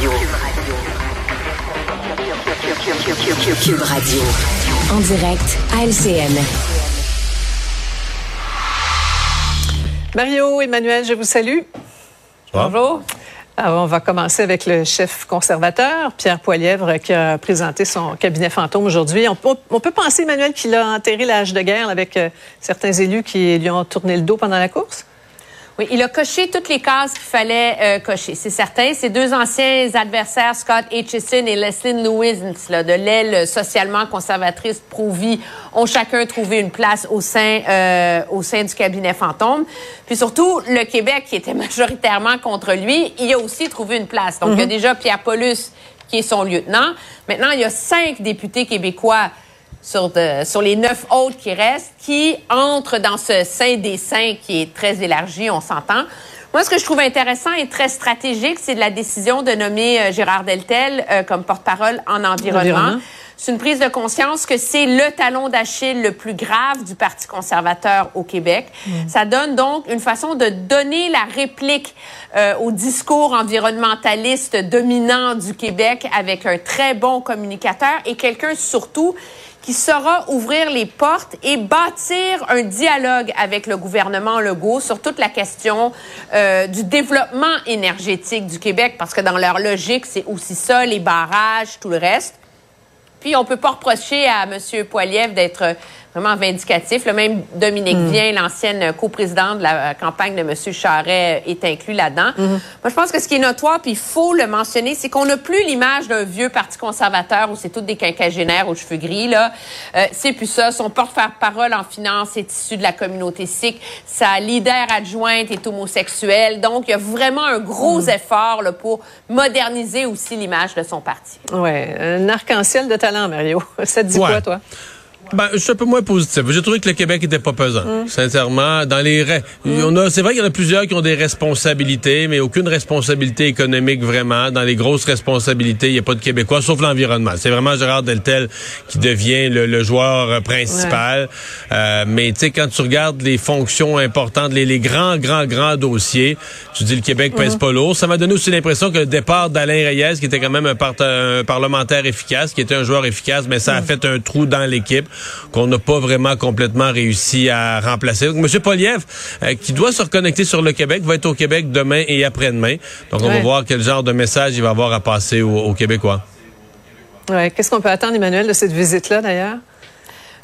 Radio. Cube Radio. En direct à LCN. Mario, Emmanuel, je vous salue. Bonjour. Alors, on va commencer avec le chef conservateur, Pierre Poilièvre, qui a présenté son cabinet fantôme aujourd'hui. On, on, peut penser, Emmanuel, qu'il a enterré l'âge de guerre avec euh, certains élus qui lui ont tourné le dos pendant la course? Oui, il a coché toutes les cases qu'il fallait euh, cocher, c'est certain. Ses deux anciens adversaires, Scott Aitchison et Leslie Lewis, là, de l'aile socialement conservatrice pro-vie, ont chacun trouvé une place au sein, euh, au sein du cabinet fantôme. Puis surtout, le Québec, qui était majoritairement contre lui, il a aussi trouvé une place. Donc, il y a mhm. déjà Pierre Paulus, qui est son lieutenant. Maintenant, il y a cinq députés québécois sur, sur les neuf autres qui restent, qui entrent dans ce sein des saints qui est très élargi, on s'entend. Moi, ce que je trouve intéressant et très stratégique, c'est la décision de nommer euh, Gérard Deltel euh, comme porte-parole en environnement. C'est une prise de conscience que c'est le talon d'Achille le plus grave du Parti conservateur au Québec. Mm. Ça donne donc une façon de donner la réplique euh, au discours environnementaliste dominant du Québec avec un très bon communicateur et quelqu'un surtout qui saura ouvrir les portes et bâtir un dialogue avec le gouvernement Legault sur toute la question euh, du développement énergétique du Québec, parce que dans leur logique, c'est aussi ça, les barrages, tout le reste. Puis on peut pas reprocher à M. Poiliev d'être vraiment vindicatif. Le même Dominique mm. Vien, l'ancienne coprésidente de la campagne de M. Charret, est inclus là-dedans. Mm-hmm. Moi, je pense que ce qui est notoire, puis il faut le mentionner, c'est qu'on n'a plus l'image d'un vieux parti conservateur où c'est tous des quinquagénaires aux cheveux gris. là. Euh, c'est plus ça. Son porte-parole en finance est issu de la communauté sikh. Sa leader adjointe est homosexuelle. Donc, il y a vraiment un gros mm. effort là, pour moderniser aussi l'image de son parti. Oui, un arc-en-ciel de talent, Mario. Ça te dit quoi, toi? Ben, je suis un peu moins positif. J'ai trouvé que le Québec était pas pesant. Hum. Sincèrement, dans les on a c'est vrai qu'il y en a plusieurs qui ont des responsabilités, mais aucune responsabilité économique vraiment. Dans les grosses responsabilités, il n'y a pas de Québécois sauf l'environnement. C'est vraiment Gérard Deltel qui devient le, joueur euh, principal. Euh, mais tu sais quand tu regardes les fonctions importantes, les, les, grands grands grands dossiers, tu dis le Québec pèse hum. pas lourd. Ça m'a donné aussi l'impression que le départ d'Alain Reyes qui était quand même un, un, parlementaire efficace, qui était un joueur efficace, mais ça a fait un trou dans l'équipe qu'on n'a pas vraiment complètement réussi à remplacer. Donc, M. Poliev, euh, qui doit se reconnecter sur le Québec, va être au Québec demain et après-demain. Donc, on va voir quel genre de message il va avoir à passer aux, Québécois. Ouais. Qu'est-ce qu'on peut attendre, Emmanuel, de cette visite-là, d'ailleurs?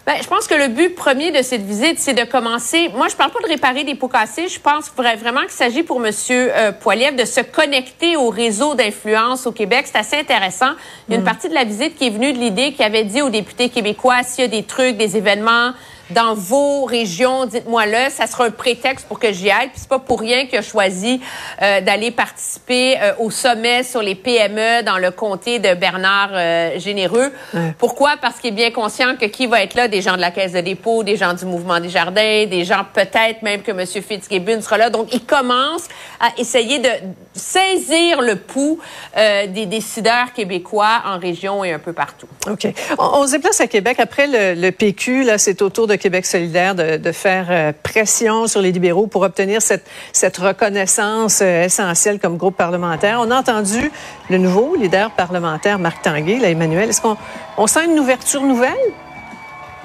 Ben, je pense que le but premier de cette visite, c'est de commencer. Moi, je parle pas de réparer des pots cassés. Je pense vraiment qu'il s'agit pour Monsieur euh, Poiliev de se connecter au réseau d'influence au Québec. C'est assez intéressant. Il y a une mm. partie de la visite qui est venue de l'idée qu'il avait dit aux députés québécois s'il y a des trucs, des événements dans vos régions, dites-moi-le. Ça sera un prétexte pour que j'y aille. Puis c'est pas pour rien qu'il a choisi euh, d'aller participer euh, au sommet sur les PME dans le comté de Bernard euh, Généreux. Pourquoi? Parce qu'il est bien conscient que qui va être là? Des gens de la Caisse de dépôt, des gens du Mouvement des Jardins, des gens peut-être même que M. Fitzgibbon sera là. Donc, il commence à essayer de saisir le pouls des décideurs québécois en région et un peu partout. OK. On, se déplace à Québec. Après le, le PQ, là, c'est autour de Québec solidaire de, faire euh, pression sur les libéraux pour obtenir cette, cette reconnaissance euh, essentielle comme groupe parlementaire. On a entendu le nouveau leader parlementaire, Marc Tanguay, là, Emmanuel. Est-ce qu'on on sent une ouverture nouvelle?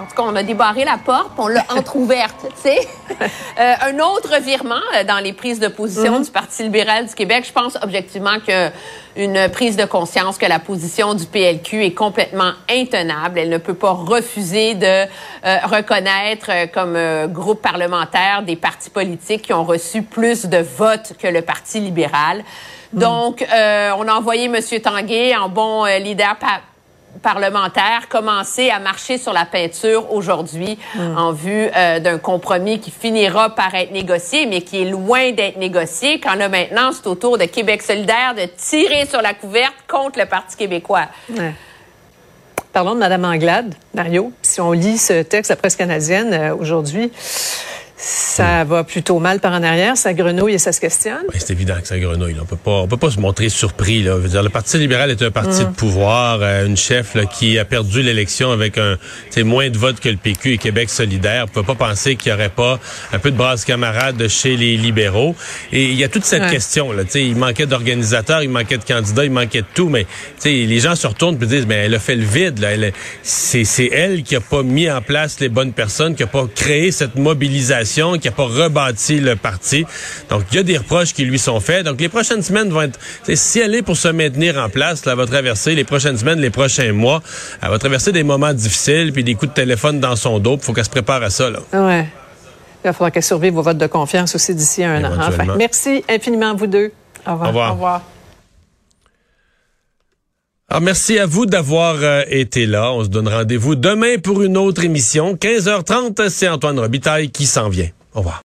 En tout cas, on a débarré la porte, on l'a entrouverte, tu sais. Euh, un autre virement euh, dans les prises de position mhm. du Parti libéral du Québec, je pense objectivement qu'une prise de conscience que la position du PLQ est complètement intenable. Elle ne peut pas refuser de euh, reconnaître comme groupe parlementaire des partis politiques qui ont reçu plus de votes que le Parti libéral. Mhm. Donc, on a envoyé M. Tanguay en bon leader parlementaires commencer à marcher sur la peinture aujourd'hui hmm. en vue euh, d'un compromis qui finira par être négocié, mais qui est loin d'être négocié. Quand là maintenant, c'est au tour de Québec solidaire de tirer sur la couverte contre le Parti québécois. Parlons de Mme Anglade, Mario. Si on lit ce texte la presse canadienne euh, aujourd'hui, ça va plutôt mal par en arrière, ça grenouille et ça se questionne. Ben, c'est évident que ça grenouille. Là. On peut pas, on peut pas se montrer surpris. Là. Je veux dire, le Parti libéral est un parti de pouvoir, euh, une chef là, qui a perdu l'élection avec un, moins de votes que le PQ et Québec solidaire. On peut pas penser qu'il y aurait pas un peu de brasse camarade chez les libéraux. Et il y a toute cette question. Là, il manquait d'organisateurs, il manquait de candidats, il manquait de tout. Mais les gens se retournent et disent, mais elle a fait le vide. Là. Elle, c'est, c'est elle qui a pas mis en place les bonnes personnes, qui a pas créé cette mobilisation qui n'a pas rebâti le parti. Donc, il y a des reproches qui lui sont faits. Donc, les prochaines semaines vont être... Si elle est pour se maintenir en place, là, elle va traverser les prochaines semaines, les prochains mois. Elle va traverser des moments difficiles, puis des coups de téléphone dans son dos. Il faut qu'elle se prépare à ça. Là. Ouais. Il va falloir qu'elle survive vos votes de confiance aussi d'ici un an. Enfin, merci infiniment, vous deux. Au revoir. Au revoir. Au revoir. Alors, merci à vous d'avoir euh, été là. On se donne rendez-vous demain pour une autre émission. 15h30, c'est Antoine Robitaille qui s'en vient. Au revoir.